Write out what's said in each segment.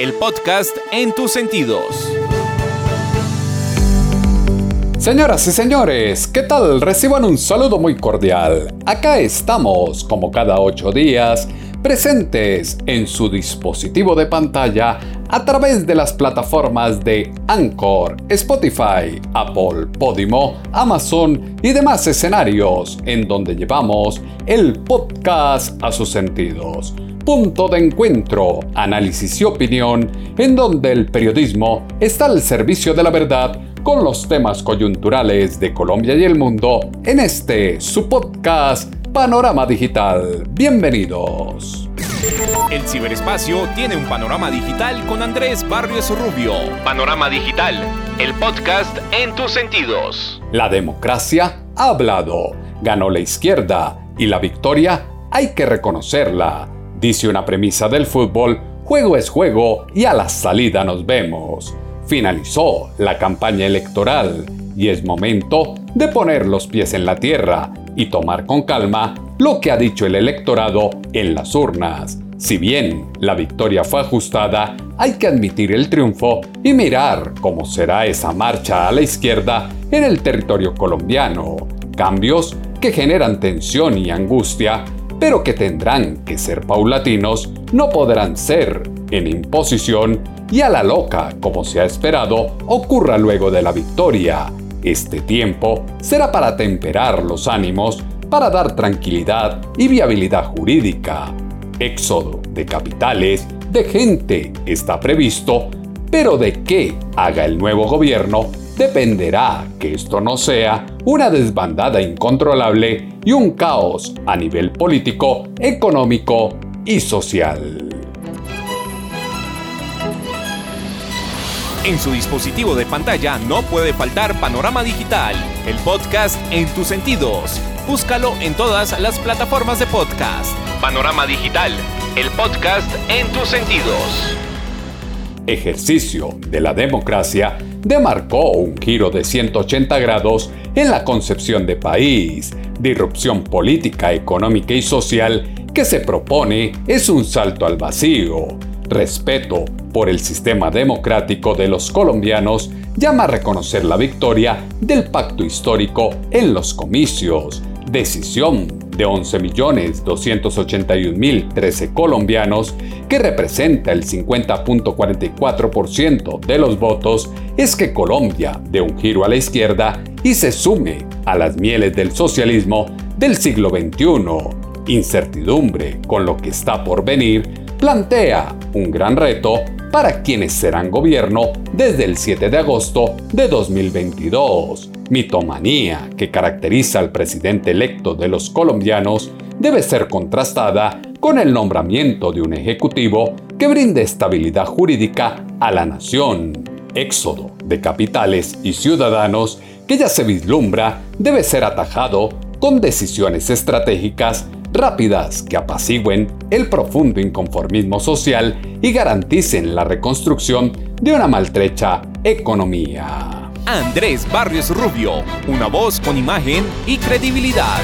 el podcast en tus sentidos. Señoras y señores, ¿qué tal? Reciban un saludo muy cordial. Acá estamos, como cada ocho días, presentes en su dispositivo de pantalla a través de las plataformas de Anchor, Spotify, Apple, Podimo, Amazon y demás escenarios en donde llevamos el podcast a sus sentidos. Punto de encuentro, análisis y opinión, en donde el periodismo está al servicio de la verdad con los temas coyunturales de Colombia y el mundo en este su podcast Panorama Digital. Bienvenidos. El ciberespacio tiene un panorama digital con Andrés Barrios Rubio. Panorama Digital, el podcast en tus sentidos. La democracia ha hablado, ganó la izquierda y la victoria hay que reconocerla Dice una premisa del fútbol, juego es juego y a la salida nos vemos. Finalizó la campaña electoral y es momento de poner los pies en la tierra y tomar con calma lo que ha dicho el electorado en las urnas. Si bien la victoria fue ajustada, hay que admitir el triunfo y mirar cómo será esa marcha a la izquierda en el territorio colombiano. Cambios que generan tensión y angustia pero que tendrán que ser paulatinos, no podrán ser en imposición y a la loca, como se ha esperado, ocurra luego de la victoria. Este tiempo será para temperar los ánimos, para dar tranquilidad y viabilidad jurídica. Éxodo de capitales, de gente está previsto, pero de qué haga el nuevo gobierno dependerá que esto no sea una desbandada incontrolable y un caos a nivel político, económico y social. En su dispositivo de pantalla no puede faltar Panorama Digital, el podcast en tus sentidos. Búscalo en todas las plataformas de podcast. Panorama Digital, el podcast en tus sentidos. Ejercicio de la democracia demarcó un giro de 180 grados en la concepción de país. Disrupción política, económica y social que se propone es un salto al vacío. Respeto por el sistema democrático de los colombianos llama a reconocer la victoria del pacto histórico en los comicios. Decisión de 11.281.013 colombianos, que representa el 50.44% de los votos, es que Colombia dé un giro a la izquierda y se sume a las mieles del socialismo del siglo XXI. Incertidumbre con lo que está por venir plantea un gran reto para quienes serán gobierno desde el 7 de agosto de 2022 mitomanía que caracteriza al presidente electo de los colombianos debe ser contrastada con el nombramiento de un ejecutivo que brinde estabilidad jurídica a la nación. Éxodo de capitales y ciudadanos que ya se vislumbra debe ser atajado con decisiones estratégicas rápidas que apacigüen el profundo inconformismo social y garanticen la reconstrucción de una maltrecha economía. Andrés Barrios Rubio, una voz con imagen y credibilidad.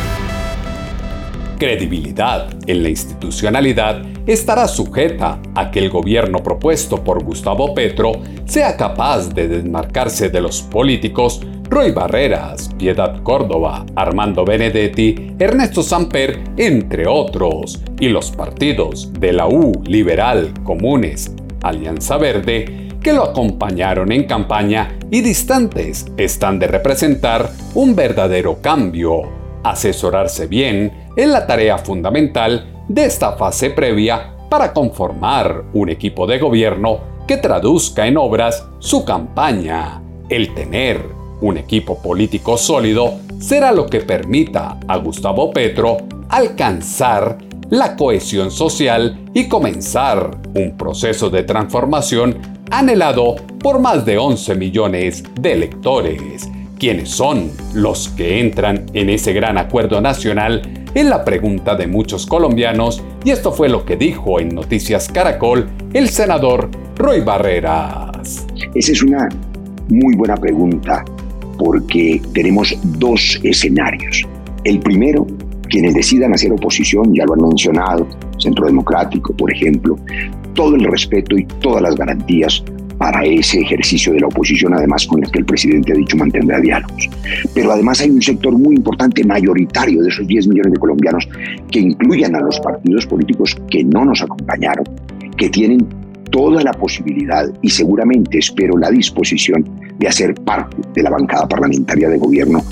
Credibilidad en la institucionalidad estará sujeta a que el gobierno propuesto por Gustavo Petro sea capaz de desmarcarse de los políticos Roy Barreras, Piedad Córdoba, Armando Benedetti, Ernesto Samper, entre otros, y los partidos de la U, Liberal, Comunes, Alianza Verde, que lo acompañaron en campaña y distantes están de representar un verdadero cambio. Asesorarse bien es la tarea fundamental de esta fase previa para conformar un equipo de gobierno que traduzca en obras su campaña. El tener un equipo político sólido será lo que permita a Gustavo Petro alcanzar la cohesión social y comenzar un proceso de transformación anhelado por más de 11 millones de electores. ¿Quiénes son los que entran en ese gran acuerdo nacional? Es la pregunta de muchos colombianos y esto fue lo que dijo en Noticias Caracol el senador Roy Barreras. Esa es una muy buena pregunta porque tenemos dos escenarios. El primero, quienes decidan hacer oposición, ya lo han mencionado, Centro Democrático, por ejemplo, todo el respeto y todas las garantías para ese ejercicio de la oposición, además con el que el presidente ha dicho mantendrá diálogos. Pero además hay un sector muy importante, mayoritario de esos 10 millones de colombianos, que incluyan a los partidos políticos que no nos acompañaron, que tienen toda la posibilidad y seguramente espero la disposición de hacer parte de la bancada parlamentaria de gobierno,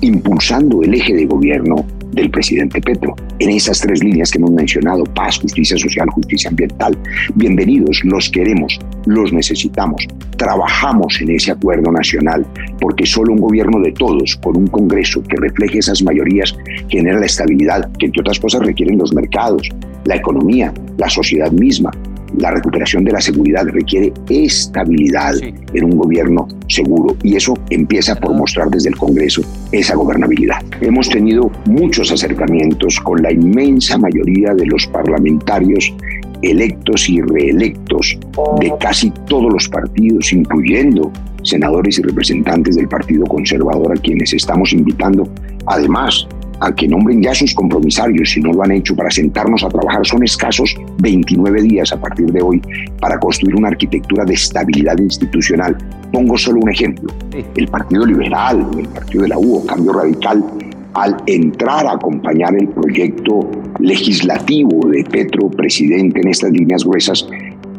impulsando el eje de gobierno del presidente Petro. En esas tres líneas que hemos mencionado, paz, justicia social, justicia ambiental, bienvenidos, los queremos, los necesitamos, trabajamos en ese acuerdo nacional, porque solo un gobierno de todos, con un Congreso que refleje esas mayorías, genera la estabilidad que entre otras cosas requieren los mercados, la economía, la sociedad misma, la recuperación de la seguridad requiere estabilidad en un gobierno seguro y eso empieza por mostrar desde el Congreso esa gobernabilidad. Hemos tenido muchos acercamientos con la inmensa mayoría de los parlamentarios electos y reelectos de casi todos los partidos, incluyendo senadores y representantes del Partido Conservador a quienes estamos invitando, además a que nombren ya sus compromisarios si no lo han hecho para sentarnos a trabajar. Son escasos 29 días a partir de hoy para construir una arquitectura de estabilidad institucional. Pongo solo un ejemplo. El Partido Liberal, el Partido de la U, Cambio Radical, al entrar a acompañar el proyecto legislativo de Petro, presidente, en estas líneas gruesas,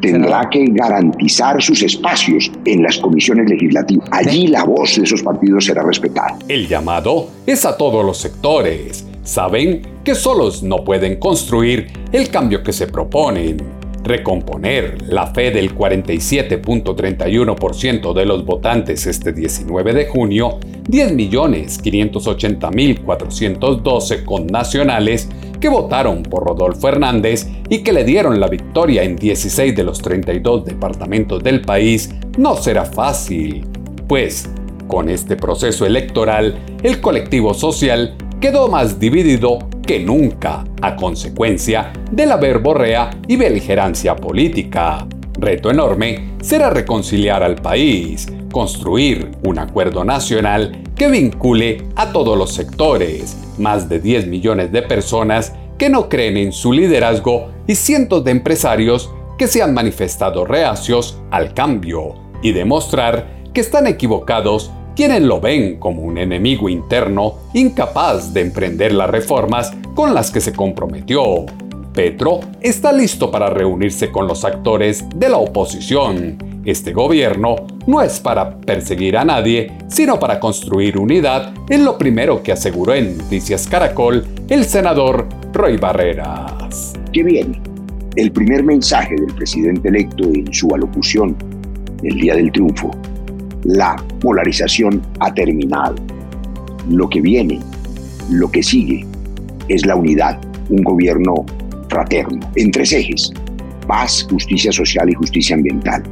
tendrá que garantizar sus espacios en las comisiones legislativas. Allí la voz de esos partidos será respetada. El llamado es a todos los sectores. Saben que solos no pueden construir el cambio que se proponen. Recomponer la fe del 47.31% de los votantes este 19 de junio, 10.580.412 connacionales que votaron por Rodolfo Hernández y que le dieron la victoria en 16 de los 32 departamentos del país, no será fácil, pues con este proceso electoral el colectivo social quedó más dividido que nunca a consecuencia de la verborrea y beligerancia política. Reto enorme será reconciliar al país, construir un acuerdo nacional que vincule a todos los sectores, más de 10 millones de personas que no creen en su liderazgo y cientos de empresarios que se han manifestado reacios al cambio y demostrar que están equivocados quienes lo ven como un enemigo interno incapaz de emprender las reformas con las que se comprometió. Petro está listo para reunirse con los actores de la oposición. Este gobierno no es para perseguir a nadie, sino para construir unidad, es lo primero que aseguró en Noticias Caracol el senador Roy Barreras. ¿Qué viene? El primer mensaje del presidente electo en su alocución el día del triunfo. La polarización ha terminado. Lo que viene, lo que sigue, es la unidad, un gobierno fraterno, en tres ejes, paz, justicia social y justicia ambiental.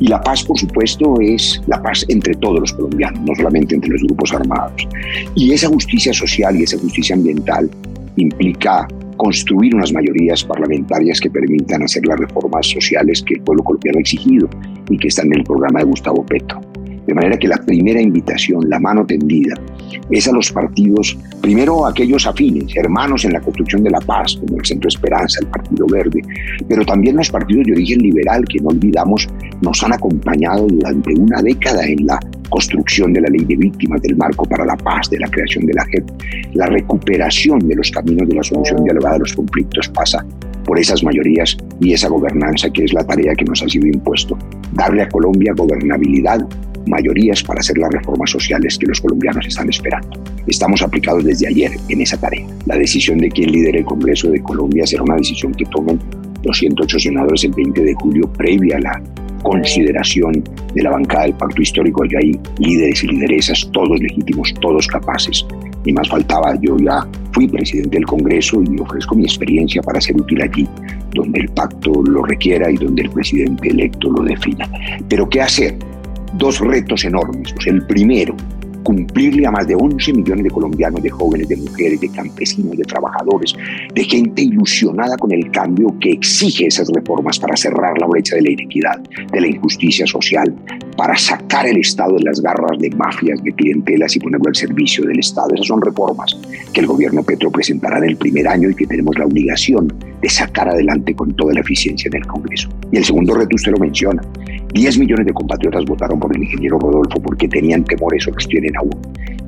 Y la paz, por supuesto, es la paz entre todos los colombianos, no solamente entre los grupos armados. Y esa justicia social y esa justicia ambiental implica construir unas mayorías parlamentarias que permitan hacer las reformas sociales que el pueblo colombiano ha exigido y que están en el programa de Gustavo Petro. De manera que la primera invitación, la mano tendida, es a los partidos, primero aquellos afines, hermanos en la construcción de la paz, como el Centro Esperanza, el Partido Verde, pero también los partidos de origen liberal que no olvidamos nos han acompañado durante una década en la construcción de la ley de víctimas, del marco para la paz, de la creación de la JEP. La recuperación de los caminos de la solución dialogada de los conflictos pasa por esas mayorías y esa gobernanza que es la tarea que nos ha sido impuesto. Darle a Colombia gobernabilidad, mayorías para hacer las reformas sociales que los colombianos están esperando. Estamos aplicados desde ayer en esa tarea. La decisión de quién lidere el Congreso de Colombia será una decisión que tomen los 108 senadores el 20 de julio previa a la consideración de la bancada del pacto histórico. Allí hay líderes y lideresas, todos legítimos, todos capaces. Ni más faltaba, yo ya fui presidente del Congreso y ofrezco mi experiencia para ser útil allí. donde el pacto lo requiera y donde el presidente electo lo defina. Pero ¿qué hacer? Dos retos enormes. el primero, cumplirle a más de 11 millones de colombianos, de jóvenes, de mujeres, de campesinos, de trabajadores, de gente ilusionada con el cambio que exige esas reformas para cerrar la brecha de la inequidad, de la injusticia social, para sacar el Estado de las garras de mafias, de clientelas y ponerlo al servicio del Estado. Esas son reformas que el gobierno Petro presentará en el primer año y que tenemos la obligación de sacar adelante con toda la eficiencia en el Congreso. Y el segundo reto usted lo menciona. 10 millones de compatriotas votaron por el ingeniero Rodolfo porque tenían temores o los tienen aún.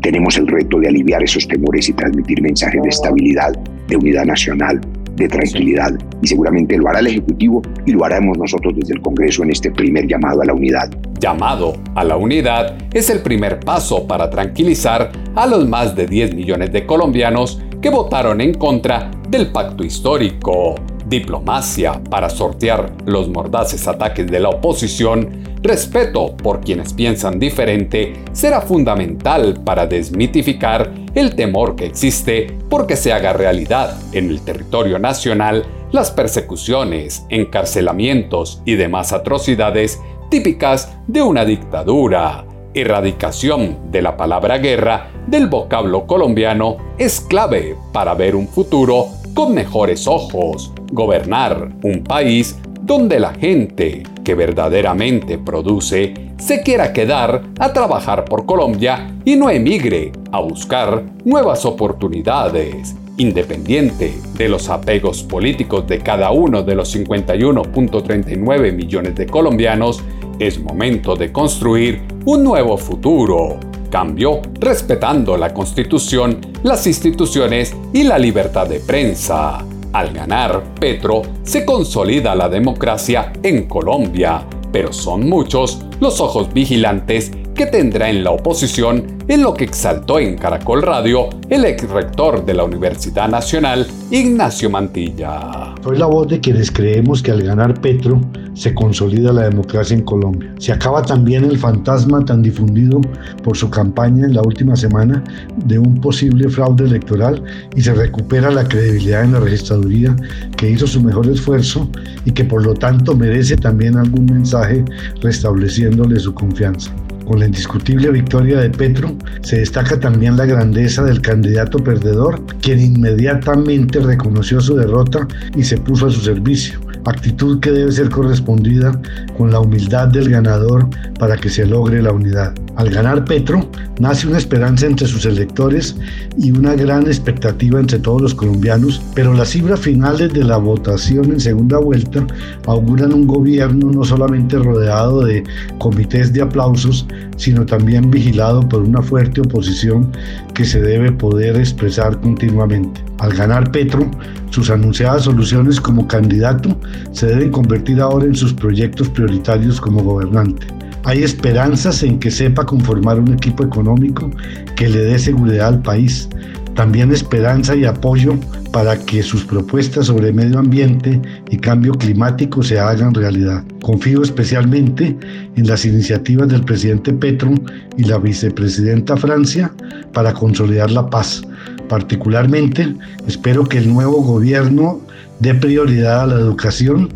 Tenemos el reto de aliviar esos temores y transmitir mensajes de estabilidad, de unidad nacional, de tranquilidad. Y seguramente lo hará el Ejecutivo y lo haremos nosotros desde el Congreso en este primer llamado a la unidad. Llamado a la unidad es el primer paso para tranquilizar a los más de 10 millones de colombianos que votaron en contra del pacto histórico diplomacia para sortear los mordaces ataques de la oposición, respeto por quienes piensan diferente será fundamental para desmitificar el temor que existe porque se haga realidad en el territorio nacional las persecuciones, encarcelamientos y demás atrocidades típicas de una dictadura. Erradicación de la palabra guerra del vocablo colombiano es clave para ver un futuro con mejores ojos, gobernar un país donde la gente que verdaderamente produce se quiera quedar a trabajar por Colombia y no emigre a buscar nuevas oportunidades. Independiente de los apegos políticos de cada uno de los 51.39 millones de colombianos, es momento de construir un nuevo futuro. Cambio respetando la constitución, las instituciones y la libertad de prensa. Al ganar Petro, se consolida la democracia en Colombia, pero son muchos los ojos vigilantes que tendrá en la oposición en lo que exaltó en Caracol Radio el ex rector de la Universidad Nacional, Ignacio Mantilla. Soy la voz de quienes creemos que al ganar Petro se consolida la democracia en Colombia. Se acaba también el fantasma tan difundido por su campaña en la última semana de un posible fraude electoral y se recupera la credibilidad en la registraduría que hizo su mejor esfuerzo y que por lo tanto merece también algún mensaje restableciéndole su confianza. Con la indiscutible victoria de Petro, se destaca también la grandeza del candidato perdedor, quien inmediatamente reconoció su derrota y se puso a su servicio, actitud que debe ser correspondida con la humildad del ganador para que se logre la unidad. Al ganar Petro, nace una esperanza entre sus electores y una gran expectativa entre todos los colombianos, pero las cifras finales de la votación en segunda vuelta auguran un gobierno no solamente rodeado de comités de aplausos, sino también vigilado por una fuerte oposición que se debe poder expresar continuamente. Al ganar Petro, sus anunciadas soluciones como candidato se deben convertir ahora en sus proyectos prioritarios como gobernante. Hay esperanzas en que sepa conformar un equipo económico que le dé seguridad al país, también esperanza y apoyo para que sus propuestas sobre medio ambiente y cambio climático se hagan realidad. Confío especialmente en las iniciativas del presidente Petro y la vicepresidenta Francia para consolidar la paz. Particularmente, espero que el nuevo gobierno dé prioridad a la educación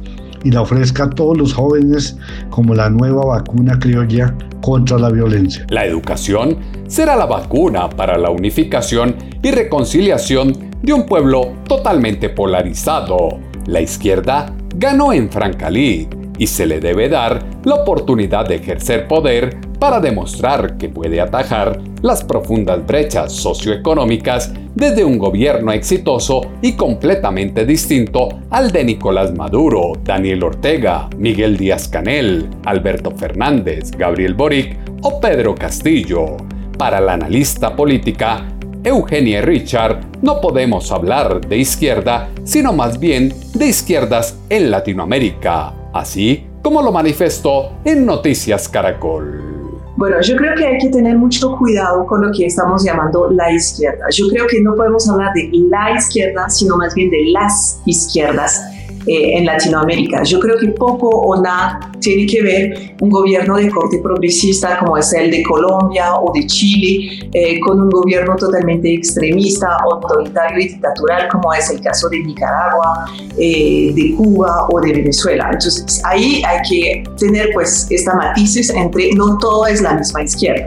y la ofrezca a todos los jóvenes como la nueva vacuna criolla contra la violencia. La educación será la vacuna para la unificación y reconciliación de un pueblo totalmente polarizado. La izquierda ganó en Francalí y se le debe dar la oportunidad de ejercer poder para demostrar que puede atajar las profundas brechas socioeconómicas desde un gobierno exitoso y completamente distinto al de Nicolás Maduro, Daniel Ortega, Miguel Díaz Canel, Alberto Fernández, Gabriel Boric o Pedro Castillo. Para la analista política Eugenia Richard, no podemos hablar de izquierda, sino más bien de izquierdas en Latinoamérica, así como lo manifestó en Noticias Caracol. Bueno, yo creo que hay que tener mucho cuidado con lo que estamos llamando la izquierda. Yo creo que no podemos hablar de la izquierda, sino más bien de las izquierdas. Eh, en Latinoamérica. Yo creo que poco o nada tiene que ver un gobierno de corte progresista como es el de Colombia o de Chile eh, con un gobierno totalmente extremista, autoritario y dictatural como es el caso de Nicaragua, eh, de Cuba o de Venezuela. Entonces ahí hay que tener pues esta matices entre no todo es la misma izquierda.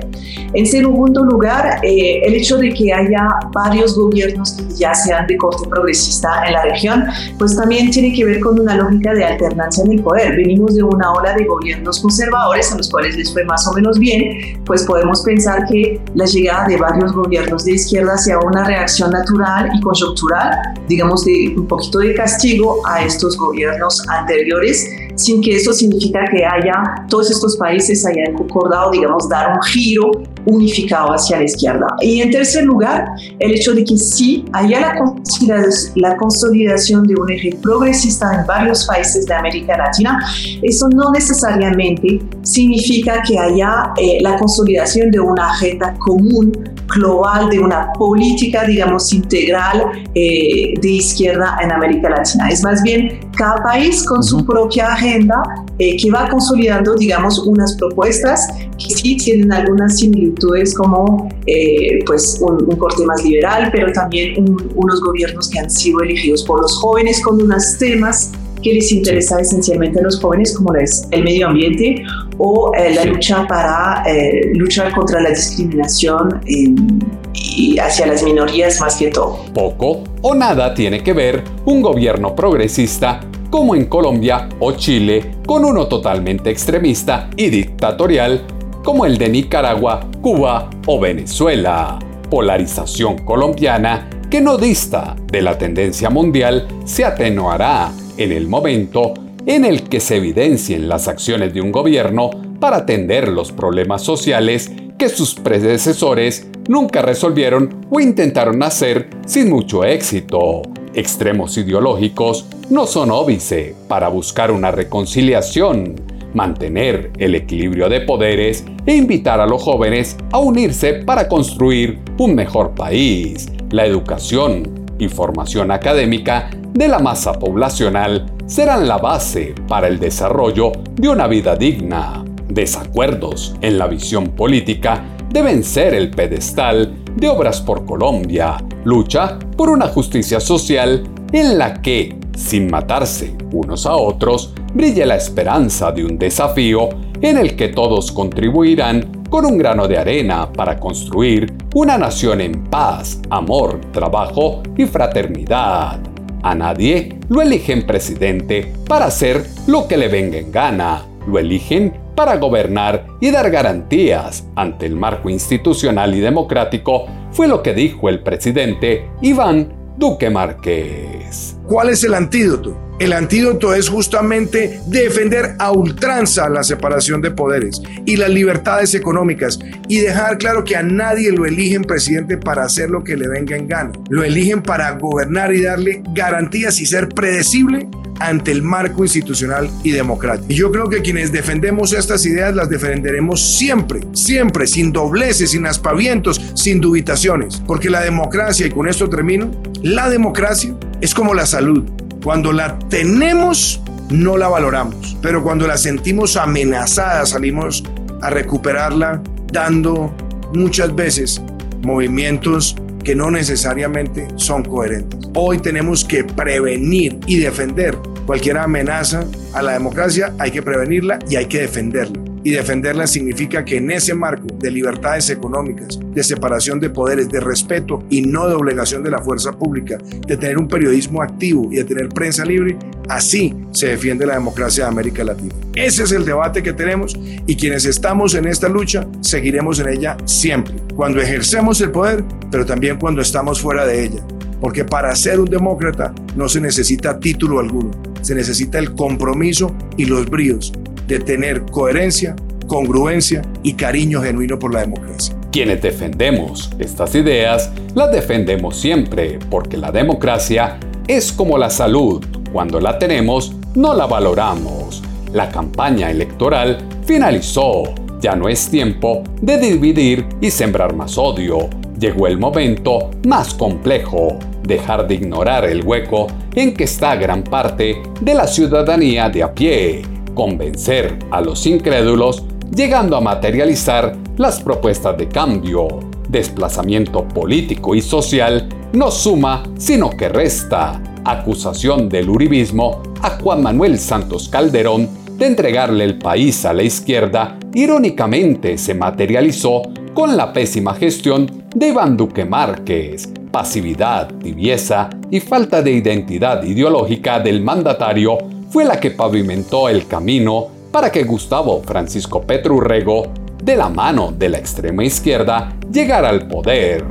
En segundo lugar, el hecho de que haya varios gobiernos que ya sean de corte progresista en la región, pues también tiene que con una lógica de alternancia en el poder. Venimos de una ola de gobiernos conservadores a los cuales les fue más o menos bien, pues podemos pensar que la llegada de varios gobiernos de izquierda sea una reacción natural y coyuntural, digamos, de un poquito de castigo a estos gobiernos anteriores sin que eso significa que haya todos estos países hayan concordado, digamos, dar un giro unificado hacia la izquierda. Y en tercer lugar, el hecho de que sí haya la, la consolidación de un eje progresista en varios países de América Latina, eso no necesariamente significa que haya eh, la consolidación de una agenda común global de una política, digamos, integral eh, de izquierda en América Latina. Es más bien cada país con su propia agenda eh, que va consolidando, digamos, unas propuestas que sí tienen algunas similitudes como eh, pues un, corte más liberal, pero también unos gobiernos que han sido elegidos por los jóvenes con unos temas que les interesa esencialmente a los jóvenes, como es el medio ambiente o eh, la lucha para eh, luchar contra la discriminación y hacia las minorías más que todo. Poco o nada tiene que ver un gobierno progresista como en Colombia o Chile con uno totalmente extremista y dictatorial como el de Nicaragua, Cuba o Venezuela. Polarización colombiana que no dista de la tendencia mundial se atenuará en el momento en el que se evidencien las acciones de un gobierno para atender los problemas sociales que sus predecesores nunca resolvieron o intentaron hacer sin mucho éxito. Extremos ideológicos no son óbice para buscar una reconciliación, mantener el equilibrio de poderes e invitar a los jóvenes a unirse para construir un mejor país. La educación y formación académica de la masa poblacional serán la base para el desarrollo de una vida digna. Desacuerdos en la visión política deben ser el pedestal de Obras por Colombia, lucha por una justicia social en la que, sin matarse unos a otros, brille la esperanza de un desafío en el que todos contribuirán con un grano de arena para construir una nación en paz, amor, trabajo y fraternidad. A nadie lo eligen presidente para hacer lo que le venga en gana. Lo eligen para gobernar y dar garantías ante el marco institucional y democrático, fue lo que dijo el presidente Iván Duque Márquez. ¿Cuál es el antídoto? El antídoto es justamente defender a ultranza la separación de poderes y las libertades económicas y dejar claro que a nadie lo eligen presidente para hacer lo que le venga en gana. Lo eligen para gobernar y darle garantías y ser predecible ante el marco institucional y democrático. Y yo creo que quienes defendemos estas ideas las defenderemos siempre, siempre, sin dobleces, sin aspavientos, sin dubitaciones, porque la democracia, y con esto termino, la democracia es como la salud. Cuando la tenemos, no la valoramos, pero cuando la sentimos amenazada, salimos a recuperarla dando muchas veces movimientos que no necesariamente son coherentes. Hoy tenemos que prevenir y defender cualquier amenaza a la democracia, hay que prevenirla y hay que defenderla y defenderla significa que en ese marco de libertades económicas, de separación de poderes, de respeto y no de obligación de la fuerza pública, de tener un periodismo activo y de tener prensa libre, así se defiende la democracia de América Latina. Ese es el debate que tenemos y quienes estamos en esta lucha seguiremos en ella siempre, cuando ejercemos el poder, pero también cuando estamos fuera de ella. Porque para ser un demócrata no se necesita título alguno, se necesita el compromiso y los bríos de tener coherencia, congruencia y cariño genuino por la democracia. Quienes defendemos estas ideas, las defendemos siempre, porque la democracia es como la salud. Cuando la tenemos, no la valoramos. La campaña electoral finalizó. Ya no es tiempo de dividir y sembrar más odio. llegó el momento más complejo, dejar de ignorar el hueco en que está gran parte de la ciudadanía de a pie, convencer a los incrédulos, llegando a materializar las propuestas de cambio. Desplazamiento político y social no suma, sino que resta. Acusación del uribismo a Juan Manuel Santos Calderón de entregarle el país a la izquierda, irónicamente se materializó con la pésima gestión de Iván Duque Márquez, pasividad, tibieza y falta de identidad ideológica del mandatario fue la que pavimentó el camino para que Gustavo Francisco Petrurrego, de la mano de la extrema izquierda, llegara al poder.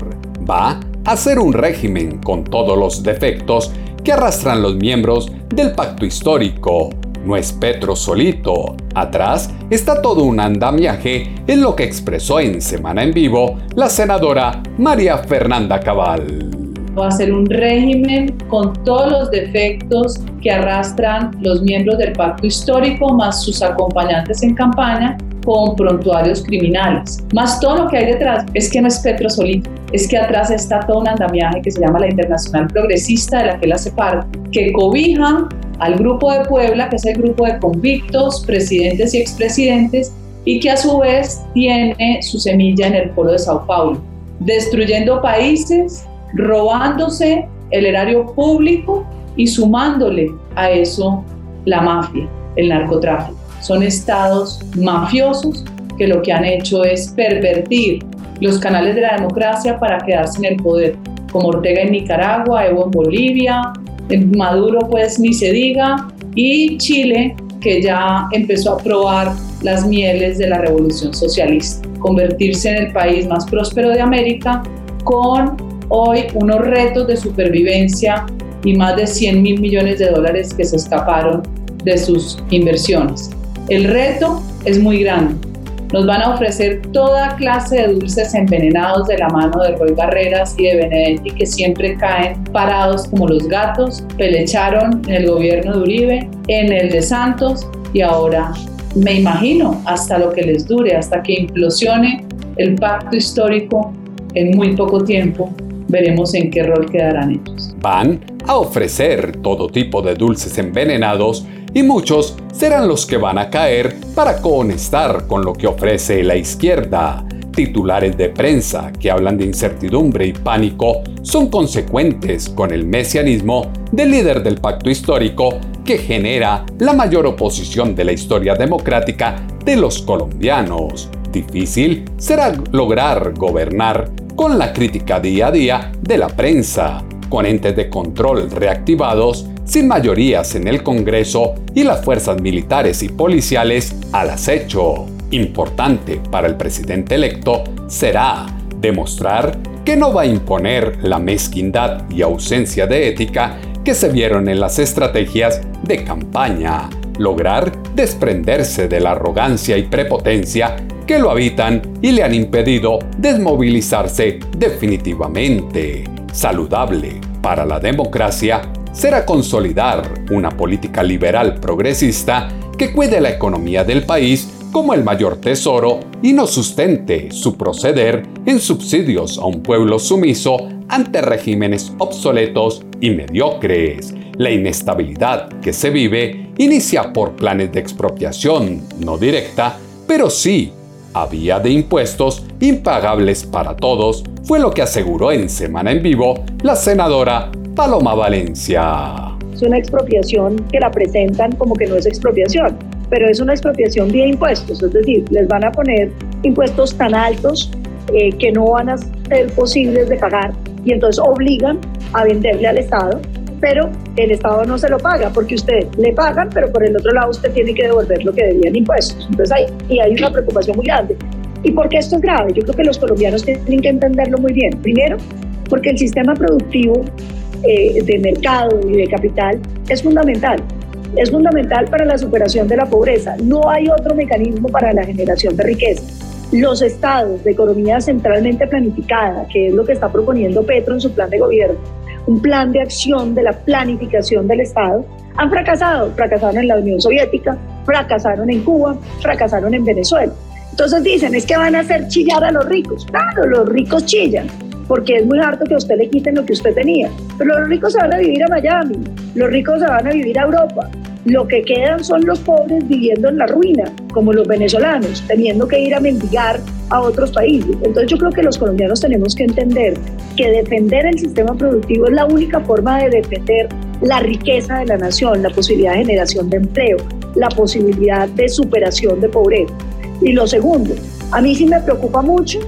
Va a ser un régimen con todos los defectos que arrastran los miembros del pacto histórico, no es Petro solito. Atrás está todo un andamiaje en lo que expresó en Semana en Vivo la senadora María Fernanda Cabal. Va a ser un régimen con todos los defectos que arrastran los miembros del pacto histórico más sus acompañantes en campaña con prontuarios criminales. Más todo lo que hay detrás es que no es Petro solito, es que atrás está todo un andamiaje que se llama la Internacional Progresista, de la que él hace parte, que cobija al Grupo de Puebla, que es el grupo de convictos, presidentes y expresidentes, y que a su vez tiene su semilla en el polo de Sao Paulo, destruyendo países, robándose el erario público y sumándole a eso la mafia, el narcotráfico. Son estados mafiosos que lo que han hecho es pervertir los canales de la democracia para quedarse en el poder, como Ortega en Nicaragua, Evo en Bolivia, Maduro pues ni se diga, y Chile que ya empezó a probar las mieles de la revolución socialista, convertirse en el país más próspero de América con hoy unos retos de supervivencia y más de 100 mil millones de dólares que se escaparon de sus inversiones. El reto es muy grande, nos van a ofrecer toda clase de dulces envenenados de la mano de Roy Barreras y de Benedetti que siempre caen parados como los gatos, pelecharon en el gobierno de Uribe, en el de Santos y ahora me imagino hasta lo que les dure, hasta que implosione el pacto histórico en muy poco tiempo, veremos en qué rol quedarán ellos. Van a ofrecer todo tipo de dulces envenenados y muchos serán los que van a caer para conectar con lo que ofrece la izquierda. Titulares de prensa que hablan de incertidumbre y pánico son consecuentes con el mesianismo del líder del pacto histórico que genera la mayor oposición de la historia democrática de los colombianos. Difícil será lograr gobernar con la crítica día a día de la prensa, con entes de control reactivados sin mayorías en el Congreso y las fuerzas militares y policiales al acecho. Importante para el presidente electo será demostrar que no va a imponer la mezquindad y ausencia de ética que se vieron en las estrategias de campaña, lograr desprenderse de la arrogancia y prepotencia que lo habitan y le han impedido desmovilizarse definitivamente. Saludable para la democracia será consolidar una política liberal progresista que cuide la economía del país como el mayor tesoro y no sustente su proceder en subsidios a un pueblo sumiso ante regímenes obsoletos y mediocres. La inestabilidad que se vive inicia por planes de expropiación no directa, pero sí a vía de impuestos impagables para todos, fue lo que aseguró en Semana en Vivo la senadora Paloma Valencia. Es una expropiación que la presentan como que no es expropiación, pero es una expropiación vía impuestos, es decir, les van a poner impuestos tan altos eh, que no van a ser posibles de pagar y entonces obligan a venderle al Estado, pero el Estado no se lo paga porque usted le pagan, pero por el otro lado usted tiene que devolver lo que debía en impuestos. Entonces hay, y hay una preocupación muy grande. ¿Y por qué esto es grave? Yo creo que los colombianos tienen que entenderlo muy bien. Primero, porque el sistema productivo eh, de mercado y de capital es fundamental. Es fundamental para la superación de la pobreza. No hay otro mecanismo para la generación de riqueza. Los estados de economía centralmente planificada, que es lo que está proponiendo Petro en su plan de gobierno, un plan de acción de la planificación del Estado, han fracasado. Fracasaron en la Unión Soviética, fracasaron en Cuba, fracasaron en Venezuela. Entonces dicen, es que van a hacer chillar a los ricos. Claro, los ricos chillan, porque es muy harto que a usted le quiten lo que usted tenía. Pero los ricos se van a vivir a Miami, los ricos se van a vivir a Europa. Lo que quedan son los pobres viviendo en la ruina, como los venezolanos, teniendo que ir a mendigar a otros países. Entonces yo creo que los colombianos tenemos que entender que defender el sistema productivo es la única forma de defender la riqueza de la nación, la posibilidad de generación de empleo, la posibilidad de superación de pobreza. Y lo segundo, a mí sí me preocupa mucho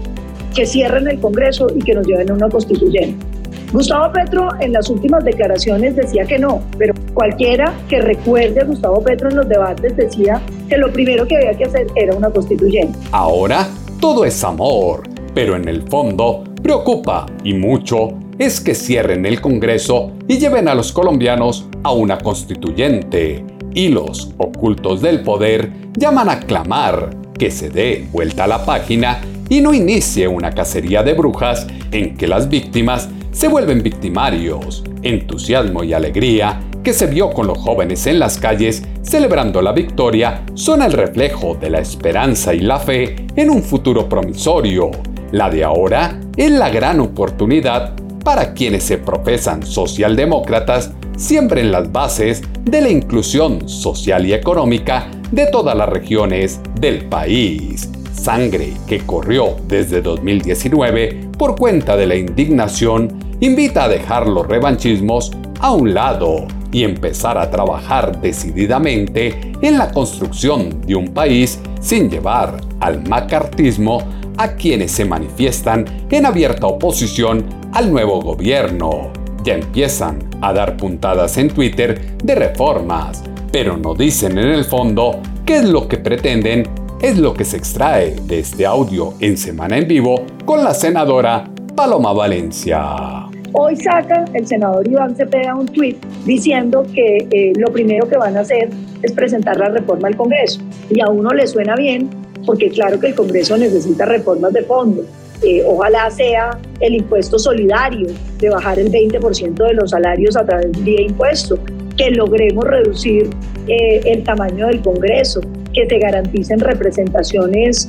que cierren el Congreso y que nos lleven a una constituyente. Gustavo Petro en las últimas declaraciones decía que no, pero cualquiera que recuerde a Gustavo Petro en los debates decía que lo primero que había que hacer era una constituyente. Ahora todo es amor, pero en el fondo preocupa y mucho es que cierren el Congreso y lleven a los colombianos a una constituyente. Y los ocultos del poder llaman a clamar que se dé vuelta a la página y no inicie una cacería de brujas en que las víctimas se vuelven victimarios. Entusiasmo y alegría que se vio con los jóvenes en las calles celebrando la victoria son el reflejo de la esperanza y la fe en un futuro promisorio. La de ahora es la gran oportunidad para quienes se profesan socialdemócratas siembren las bases de la inclusión social y económica de todas las regiones del país. Sangre que corrió desde 2019 por cuenta de la indignación invita a dejar los revanchismos a un lado y empezar a trabajar decididamente en la construcción de un país sin llevar al macartismo a quienes se manifiestan en abierta oposición al nuevo gobierno. Ya empiezan a dar puntadas en Twitter de reformas, pero no dicen en el fondo qué es lo que pretenden, es lo que se extrae de este audio en Semana en Vivo con la senadora Paloma Valencia. Hoy saca el senador Iván Cepeda un tuit diciendo que eh, lo primero que van a hacer es presentar la reforma al Congreso. Y a uno le suena bien porque claro que el Congreso necesita reformas de fondo. Eh, ojalá sea el impuesto solidario, de bajar el 20% de los salarios a través de impuesto, que logremos reducir eh, el tamaño del Congreso, que se garanticen representaciones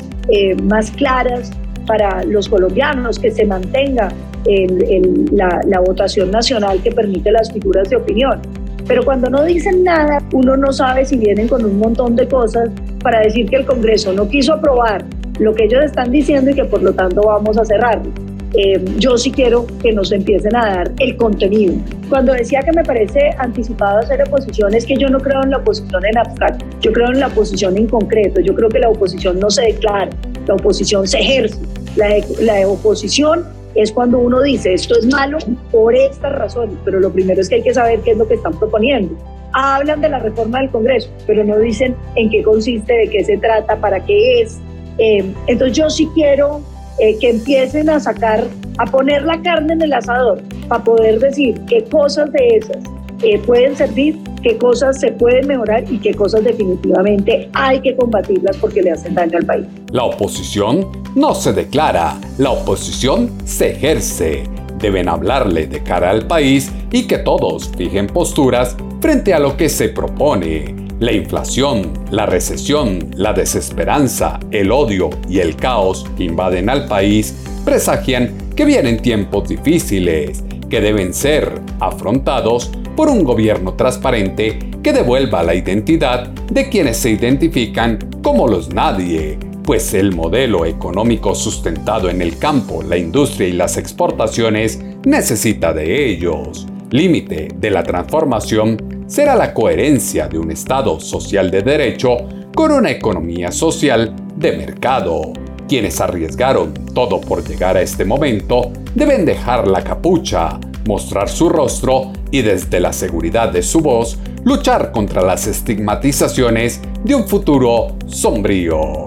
más claras para los colombianos, que se mantenga la, votación nacional que permite las figuras de opinión. Pero cuando no dicen nada, uno no sabe si vienen con un montón de cosas para decir que el Congreso no quiso aprobar lo que ellos están diciendo y que por lo tanto vamos a cerrarlo. Eh, yo sí quiero que nos empiecen a dar el contenido. Cuando decía que me parece anticipado hacer oposición, es que yo no creo en la oposición en abstracto, yo creo en la oposición en concreto, yo creo que la oposición no se declara, la oposición se ejerce, la, la oposición es cuando uno dice esto es malo por estas razones, pero lo primero es que hay que saber qué es lo que están proponiendo. Hablan de la reforma del Congreso, pero no dicen en qué consiste, de qué se trata, para qué es. Eh, entonces yo sí quiero eh, que empiecen a sacar, a poner la carne en el asador, para poder decir qué cosas de esas eh, pueden servir, qué cosas se pueden mejorar y qué cosas definitivamente hay que combatirlas porque le hacen daño al país. La oposición no se declara, la oposición se ejerce. Deben hablarle de cara al país y que todos fijen posturas frente a lo que se propone. La inflación, la recesión, la desesperanza, el odio y el caos que invaden al país presagian que vienen tiempos difíciles, que deben ser afrontados por un gobierno transparente que devuelva la identidad de quienes se identifican como los nadie, pues el modelo económico sustentado en el campo, la industria y las exportaciones necesita de ellos. Límite de la transformación será la coherencia de un Estado social de derecho con una economía social de mercado. Quienes arriesgaron todo por llegar a este momento deben dejar la capucha, mostrar su rostro y desde la seguridad de su voz luchar contra las estigmatizaciones de un futuro sombrío.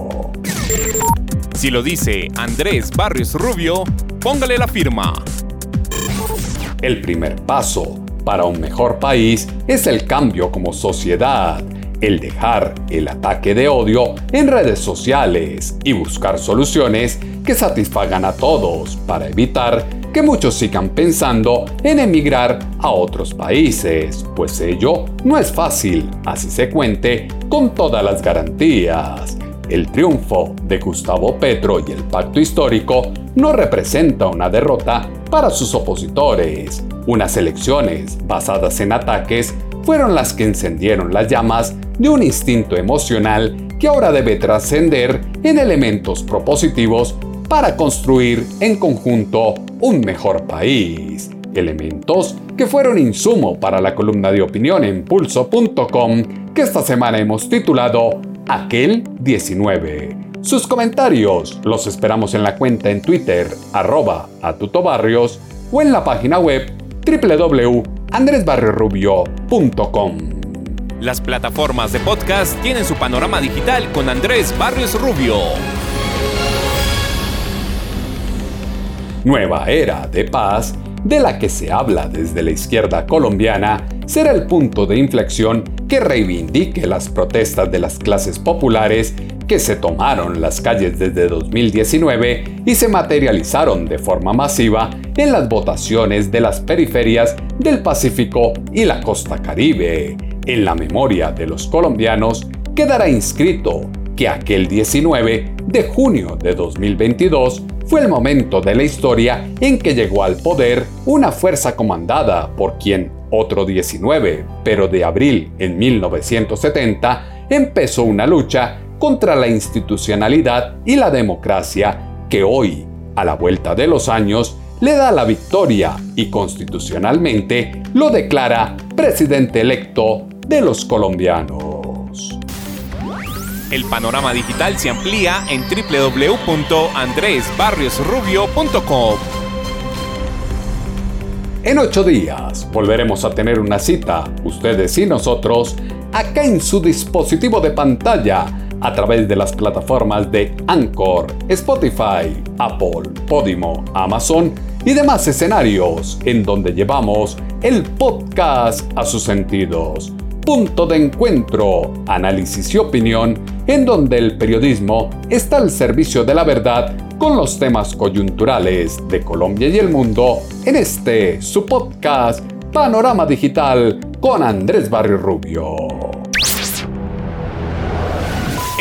Si lo dice Andrés Barrios Rubio, póngale la firma. El primer paso para un mejor país es el cambio como sociedad, el dejar el ataque de odio en redes sociales y buscar soluciones que satisfagan a todos para evitar que muchos sigan pensando en emigrar a otros países, pues ello no es fácil, así se cuente, con todas las garantías. El triunfo de Gustavo Petro y el pacto histórico no representa una derrota para sus opositores. Unas elecciones basadas en ataques fueron las que encendieron las llamas de un instinto emocional que ahora debe trascender en elementos propositivos para construir en conjunto un mejor país. Elementos que fueron insumo para la columna de opinión en pulso.com que esta semana hemos titulado Aquel 19. Sus comentarios los esperamos en la cuenta en Twitter arroba atutobarrios o en la página web www.andresbarriorubio.com. Las plataformas de podcast tienen su panorama digital con Andrés Barrios Rubio. Nueva era de paz de la que se habla desde la izquierda colombiana será el punto de inflexión que reivindique las protestas de las clases populares que se tomaron las calles desde 2019 y se materializaron de forma masiva en las votaciones de las periferias del Pacífico y la costa caribe. En la memoria de los colombianos quedará inscrito que aquel 19 de junio de 2022 fue el momento de la historia en que llegó al poder una fuerza comandada por quien otro 19, pero de abril en 1970 empezó una lucha contra la institucionalidad y la democracia que hoy, a la vuelta de los años, le da la victoria y constitucionalmente lo declara presidente electo de los colombianos. El panorama digital se amplía en www.andresbarriosrubio.com. En ocho días volveremos a tener una cita, ustedes y nosotros, acá en su dispositivo de pantalla, a través de las plataformas de Anchor, Spotify, Apple, Podimo, Amazon y demás escenarios en donde llevamos el podcast a sus sentidos. Punto de encuentro, análisis y opinión en donde el periodismo está al servicio de la verdad con los temas coyunturales de Colombia y el mundo en este su podcast Panorama Digital con Andrés Barrio Rubio.